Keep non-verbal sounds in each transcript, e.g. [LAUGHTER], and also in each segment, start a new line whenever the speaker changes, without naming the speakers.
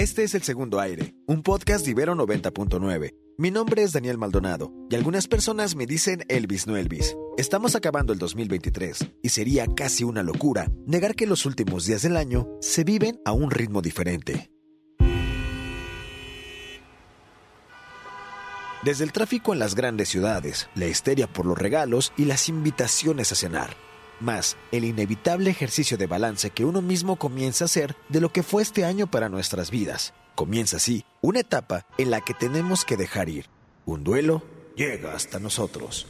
Este es El Segundo Aire, un podcast de Ibero 90.9. Mi nombre es Daniel Maldonado y algunas personas me dicen Elvis no Elvis. Estamos acabando el 2023 y sería casi una locura negar que los últimos días del año se viven a un ritmo diferente. Desde el tráfico en las grandes ciudades, la histeria por los regalos y las invitaciones a cenar, más el inevitable ejercicio de balance que uno mismo comienza a hacer de lo que fue este año para nuestras vidas. Comienza así una etapa en la que tenemos que dejar ir. Un duelo llega hasta nosotros.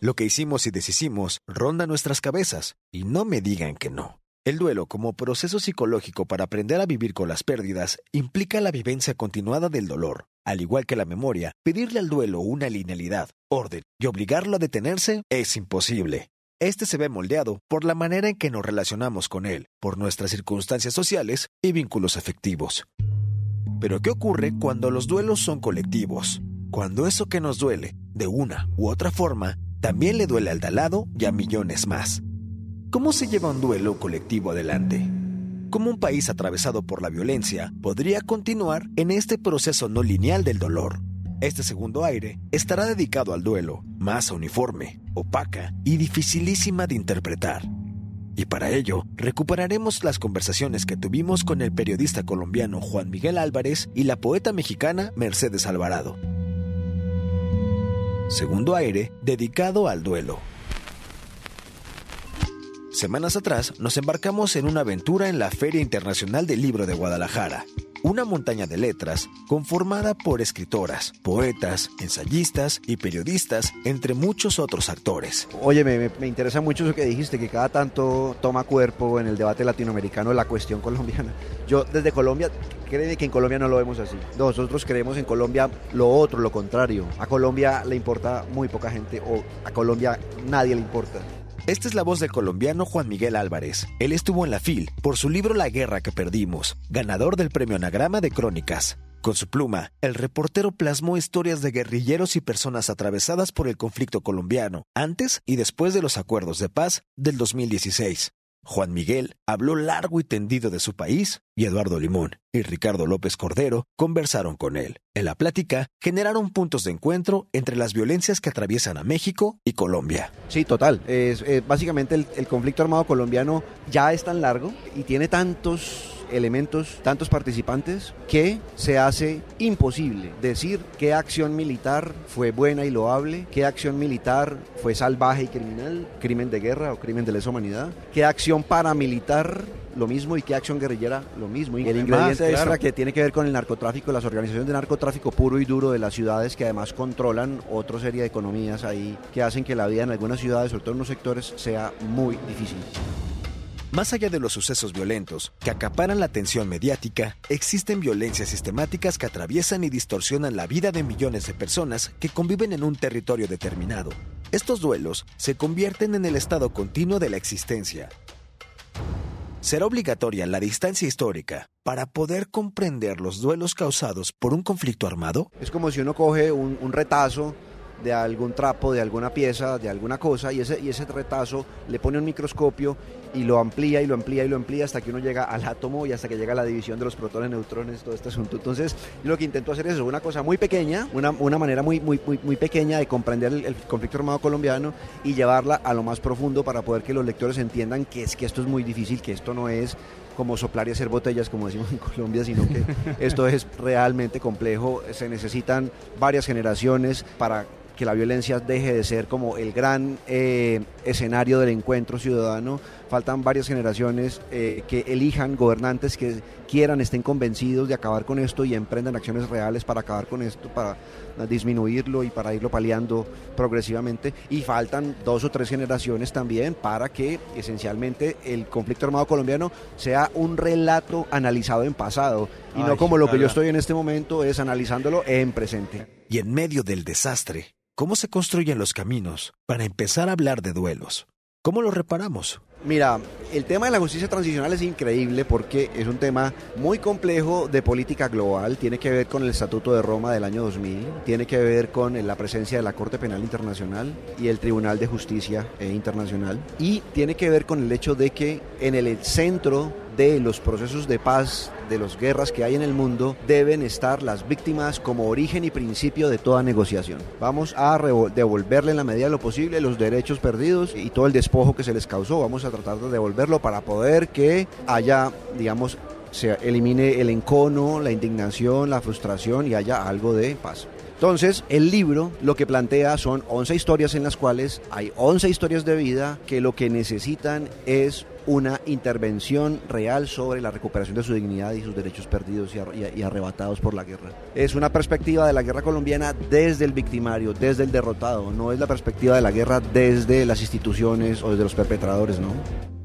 Lo que hicimos y deshicimos ronda nuestras cabezas, y no me digan que no. El duelo como proceso psicológico para aprender a vivir con las pérdidas implica la vivencia continuada del dolor. Al igual que la memoria, pedirle al duelo una linealidad, orden y obligarlo a detenerse es imposible. Este se ve moldeado por la manera en que nos relacionamos con él, por nuestras circunstancias sociales y vínculos afectivos. Pero ¿qué ocurre cuando los duelos son colectivos? Cuando eso que nos duele, de una u otra forma, también le duele al de y a millones más. ¿Cómo se lleva un duelo colectivo adelante? ¿Cómo un país atravesado por la violencia podría continuar en este proceso no lineal del dolor? Este segundo aire estará dedicado al duelo, masa uniforme, opaca y dificilísima de interpretar. Y para ello, recuperaremos las conversaciones que tuvimos con el periodista colombiano Juan Miguel Álvarez y la poeta mexicana Mercedes Alvarado. Segundo aire dedicado al duelo. Semanas atrás nos embarcamos en una aventura en la Feria Internacional del Libro de Guadalajara, una montaña de letras conformada por escritoras, poetas, ensayistas y periodistas, entre muchos otros actores.
Oye, me, me, interesa mucho eso que dijiste, que cada tanto toma cuerpo en el debate latinoamericano la cuestión [LAUGHS] colombiana. Yo desde Colombia, créeme que en Colombia no lo vemos así. Nosotros creemos en Colombia lo otro, lo contrario. A Colombia le importa muy poca gente o a Colombia nadie le importa.
Esta es la voz del colombiano Juan Miguel Álvarez. Él estuvo en la FIL por su libro La guerra que perdimos, ganador del premio Anagrama de Crónicas. Con su pluma, el reportero plasmó historias de guerrilleros y personas atravesadas por el conflicto colombiano, antes y después de los acuerdos de paz del 2016. Juan Miguel habló largo y tendido de su país y Eduardo Limón y Ricardo López Cordero conversaron con él. En la plática generaron puntos de encuentro entre las violencias que atraviesan a México y Colombia.
Sí, total. Es, eh, básicamente el, el conflicto armado colombiano ya es tan largo y tiene tantos elementos, tantos participantes, que se hace imposible decir qué acción militar fue buena y loable, qué acción militar fue salvaje y criminal, crimen de guerra o crimen de lesa humanidad, qué acción paramilitar lo mismo y qué acción guerrillera lo mismo. Y el ingrediente extra claro. que tiene que ver con el narcotráfico, las organizaciones de narcotráfico puro y duro de las ciudades que además controlan otra serie de economías ahí que hacen que la vida en algunas ciudades, sobre todo en unos sectores, sea muy difícil.
Más allá de los sucesos violentos que acaparan la atención mediática, existen violencias sistemáticas que atraviesan y distorsionan la vida de millones de personas que conviven en un territorio determinado. Estos duelos se convierten en el estado continuo de la existencia. ¿Será obligatoria la distancia histórica para poder comprender los duelos causados por un conflicto armado?
Es como si uno coge un, retazo de algún trapo, de alguna pieza, de alguna cosa, y ese, y ese retazo le pone un microscopio y lo amplía y lo amplía y lo amplía hasta que uno llega al átomo y hasta que llega a la división de los protones, neutrones, todo este asunto. Entonces, yo lo que intento hacer es una cosa muy pequeña, una, una manera muy, muy, muy, muy pequeña de comprender el, el, conflicto armado colombiano y llevarla a lo más profundo para poder que los lectores entiendan que es que esto es muy difícil, que esto no es como soplar y hacer botellas, como decimos en [LAUGHS] Colombia, sino que esto es realmente complejo. Se necesitan varias generaciones para que la violencia deje de ser como el gran eh, escenario del encuentro ciudadano. Faltan varias generaciones eh, que elijan gobernantes que quieran, estén convencidos de acabar con esto y emprendan acciones reales para acabar con esto, para disminuirlo y para irlo paliando progresivamente. Y faltan dos o tres generaciones también para que esencialmente el conflicto armado colombiano sea un relato analizado en pasado y no como lo que yo estoy en este momento es analizándolo en presente.
Y en medio del desastre, ¿cómo se construyen los caminos para empezar a hablar de duelos? ¿Cómo lo reparamos?
Mira, el tema de la justicia transicional es increíble porque es un tema muy complejo de política global, tiene que ver con el Estatuto de Roma del año 2000, tiene que ver con la presencia de la Corte Penal Internacional y el Tribunal de Justicia eh, Internacional y tiene que ver con el hecho de que en el centro de los procesos de paz, de las guerras que hay en el mundo, deben estar las víctimas como origen y principio de toda negociación. Vamos a devolverle en la medida de lo posible los derechos perdidos y todo el despojo que se les causó. Vamos a tratar de devolverlo para poder que haya, digamos, se elimine el encono, la indignación, la frustración y haya algo de paz. Entonces, el libro lo que plantea son 11 historias en las cuales hay 11 historias de vida que lo que necesitan es una intervención real sobre la recuperación de su dignidad y sus derechos perdidos y, arrebatados por la guerra. Es una perspectiva de la guerra colombiana desde el victimario, desde el derrotado, no es la perspectiva de la guerra desde las instituciones o desde los perpetradores, ¿no?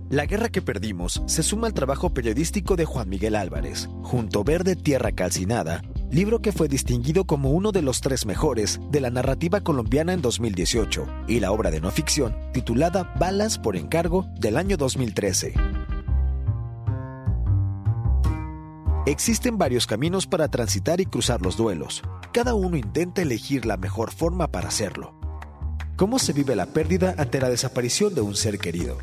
La guerra que perdimos se suma al trabajo periodístico de Juan Miguel Álvarez, junto Verde Tierra Calcinada, libro que fue distinguido como uno de los tres mejores de la narrativa colombiana en 2018, y la obra de no ficción titulada Balas por encargo del año 2013. Existen varios caminos para transitar y cruzar los duelos. Cada uno intenta elegir la mejor forma para hacerlo. ¿Cómo se vive la pérdida ante la desaparición de un ser querido?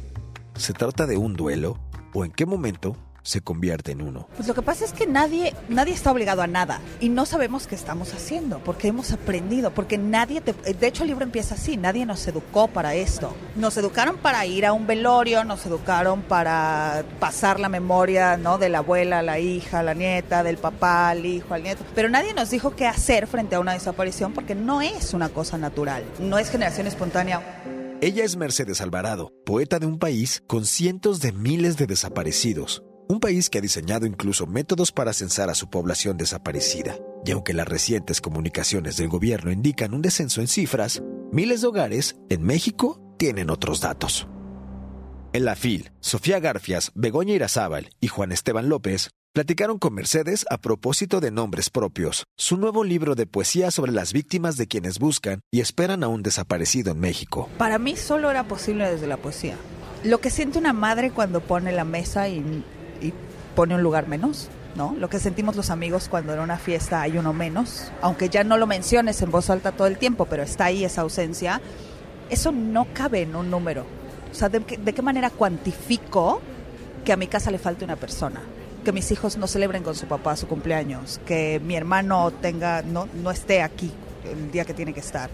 ¿Se trata de un duelo? ¿O en qué momento se convierte en uno?
Pues lo que pasa es que nadie, nadie está obligado a nada y no sabemos qué estamos haciendo, porque hemos aprendido, porque nadie, te, de hecho el libro empieza así, nadie nos educó para esto. Nos educaron para ir a un velorio, nos educaron para pasar la memoria, ¿no? De la abuela, la hija, la nieta, del papá, al hijo, al nieto, pero nadie nos dijo qué hacer frente a una desaparición porque no es una cosa natural, no es generación espontánea.
Ella es Mercedes Alvarado, poeta de un país con cientos de miles de desaparecidos. Un país que ha diseñado incluso métodos para censar a su población desaparecida. Y aunque las recientes comunicaciones del gobierno indican un descenso en cifras, miles de hogares en México tienen otros datos. En la FIL, Sofía Garfias, Begoña Irazábal y Juan Esteban López Platicaron con Mercedes a propósito de Nombres Propios, su nuevo libro de poesía sobre las víctimas de quienes buscan y esperan a un desaparecido en México.
Para mí solo era posible desde la poesía. Lo que siente una madre cuando pone la mesa y, pone un lugar menos, ¿no? Lo que sentimos los amigos cuando en una fiesta hay uno menos, aunque ya no lo menciones en voz alta todo el tiempo, pero está ahí esa ausencia, eso no cabe en un número. O sea, ¿de, qué manera cuantifico que a mi casa le falte una persona? que mis hijos no celebren con su papá su cumpleaños, que mi hermano tenga no, no esté aquí el día que tiene que estar.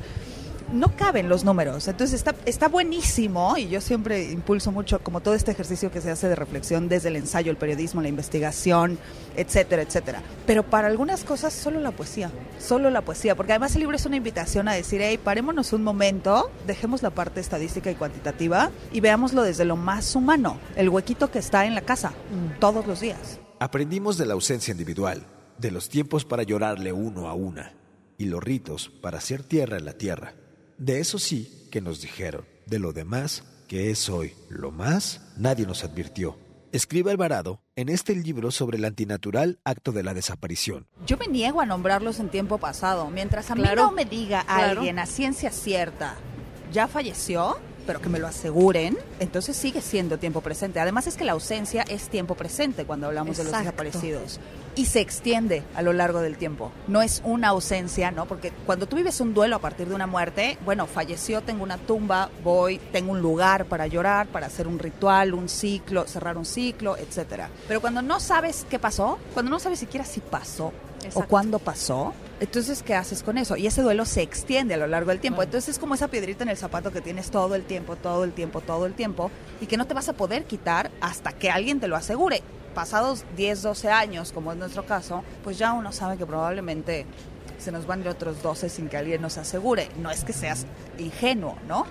No caben los números, entonces está, está buenísimo y yo siempre impulso mucho como todo este ejercicio que se hace de reflexión desde el ensayo, el periodismo, la investigación, etcétera, etcétera. Pero para algunas cosas solo la poesía, solo la poesía, porque además el libro es una invitación a decir, hey, parémonos un momento, dejemos la parte estadística y cuantitativa y veámoslo desde lo más humano, el huequito que está en la casa, todos los días.
Aprendimos de la ausencia individual, de los tiempos para llorarle uno a una y los ritos para hacer tierra en la tierra. De eso sí que nos dijeron. De lo demás, que es hoy lo más, nadie nos advirtió. Escribe Alvarado en este libro sobre el antinatural acto de la desaparición.
Yo me niego a nombrarlos en tiempo pasado. Mientras a mí no me diga alguien a ciencia cierta, ¿ya falleció? Pero que me lo aseguren, entonces sigue siendo tiempo presente. Además es que la ausencia es tiempo presente cuando hablamos de los desaparecidos y se extiende a lo largo del tiempo. No es una ausencia, ¿no? Porque cuando tú vives un duelo a partir de una muerte, bueno, falleció, tengo una tumba, voy, tengo un lugar para llorar, para hacer un ritual, un ciclo, cerrar un ciclo, etcétera. Pero cuando no sabes qué pasó, cuando no sabes siquiera si pasó o cuándo pasó, entonces, ¿qué haces con eso? Y ese duelo se extiende a lo largo del tiempo. Entonces es como esa piedrita en el zapato que tienes todo el tiempo, todo el tiempo, todo el tiempo, y que no te vas a poder quitar hasta que alguien te lo asegure. Pasados 10, 12 años, como es nuestro caso, pues ya uno sabe que probablemente se nos van de otros 12 sin que alguien nos asegure. No es que seas ingenuo, ¿no?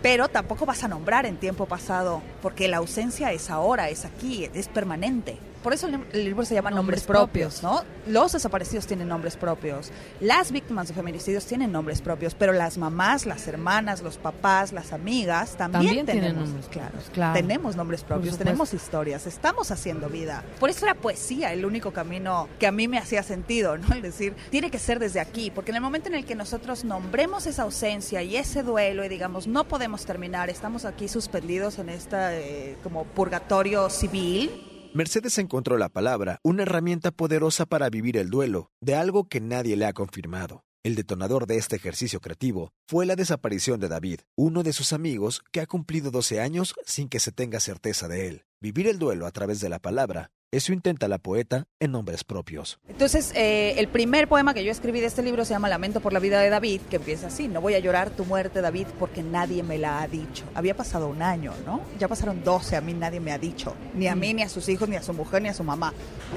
Pero tampoco vas a nombrar en tiempo pasado, porque la ausencia es ahora, es aquí, es permanente. Por eso el, libro se llama Nombres, propios, ¿no? Los desaparecidos tienen nombres propios, las víctimas de feminicidios tienen nombres propios, pero las mamás, las hermanas, los papás, las amigas también,
tienen
nombres
claros. Claro.
Tenemos nombres propios, tenemos historias, estamos haciendo vida. Por eso era poesía el único camino que a mí me hacía sentido, ¿no? Es decir, tiene que ser desde aquí, porque en el momento en el que nosotros nombremos esa ausencia y ese duelo y digamos, no podemos terminar, estamos aquí suspendidos en este como purgatorio civil,
Mercedes encontró la palabra, una herramienta poderosa para vivir el duelo, de algo que nadie le ha confirmado. El detonador de este ejercicio creativo fue la desaparición de David, uno de sus amigos que ha cumplido 12 años sin que se tenga certeza de él. Vivir el duelo a través de la palabra eso intenta la poeta en nombres propios.
Entonces, eh, el primer poema que yo escribí de este libro se llama Lamento por la vida de David, que empieza así, no voy a llorar tu muerte, David, porque nadie me la ha dicho. Había pasado un año, ¿no? Ya pasaron 12, a mí nadie me ha dicho, ni a mí, ni a sus hijos, ni a su mujer, ni a su mamá.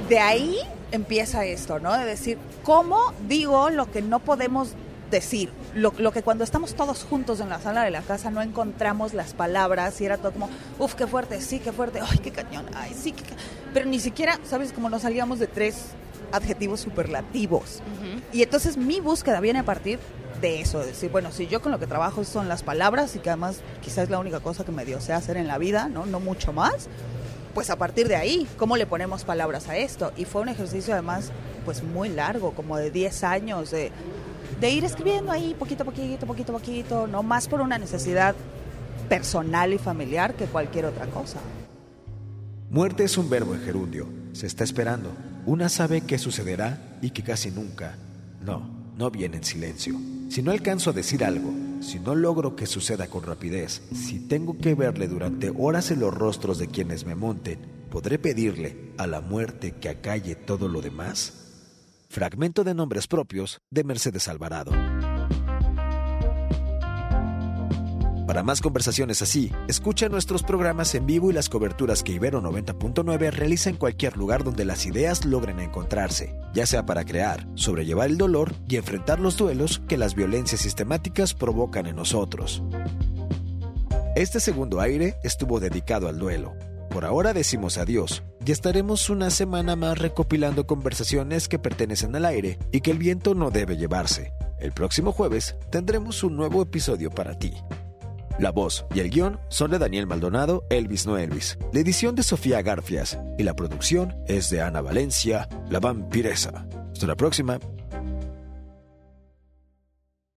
De ahí empieza esto, ¿no? De decir, ¿cómo digo lo que no podemos decir. Lo, que cuando estamos todos juntos en la sala de la casa no encontramos las palabras y era todo como, uff, qué fuerte, sí, qué fuerte, ay, qué cañón, ay, sí, qué Pero ni siquiera, ¿sabes? Como nos salíamos de tres adjetivos superlativos. Y entonces mi búsqueda viene a partir de eso, de decir, bueno, si yo con lo que trabajo son las palabras y que además quizás es la única cosa que me dio sé hacer en la vida, ¿no? No mucho más. Pues a partir de ahí, ¿cómo le ponemos palabras a esto? Y fue un ejercicio además pues muy largo, como de 10 años de de ir escribiendo ahí poquito a poquito, poquito a poquito, no más por una necesidad personal y familiar que cualquier otra cosa.
Muerte es un verbo en gerundio, se está esperando. Una sabe qué sucederá y que casi nunca, no, no viene en silencio. Si no alcanzo a decir algo, si no logro que suceda con rapidez, si tengo que verle durante horas en los rostros de quienes me monten, ¿podré pedirle a la muerte que acalle todo lo demás? Fragmento de nombres propios de Mercedes Alvarado. Para más conversaciones así, escucha nuestros programas en vivo y las coberturas que Ibero 90.9 realiza en cualquier lugar donde las ideas logren encontrarse, ya sea para crear, sobrellevar el dolor y enfrentar los duelos que las violencias sistemáticas provocan en nosotros. Este segundo aire estuvo dedicado al duelo, por ahora decimos adiós y estaremos una semana más recopilando conversaciones que pertenecen al aire y que el viento no debe llevarse. El próximo jueves tendremos un nuevo episodio para ti. La voz y el guion son de Daniel Maldonado, Elvis No Elvis. La edición de Sofía Garfias y la producción es de Ana Valencia, la vampiresa. Hasta la próxima.